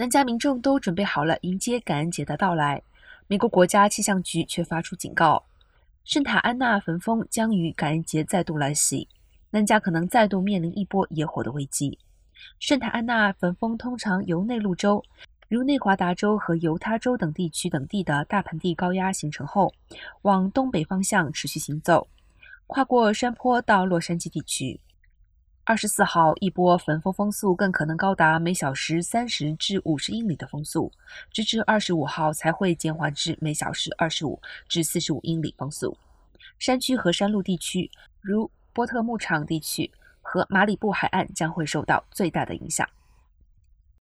南加民众都准备好了迎接感恩节的到来，美国国家气象局却发出警告：圣塔安娜焚风将于感恩节再度来袭，南加可能再度面临一波野火的危机。圣塔安娜焚风通常由内陆州，如内华达州和犹他州等地区等地的大盆地高压形成后，往东北方向持续行走，跨过山坡到洛杉矶地区。二十四号，一波焚风风速更可能高达每小时三十至五十英里的风速，直至二十五号才会减缓至每小时二十五至四十五英里风速。山区和山路地区，如波特牧场地区和马里布海岸，将会受到最大的影响。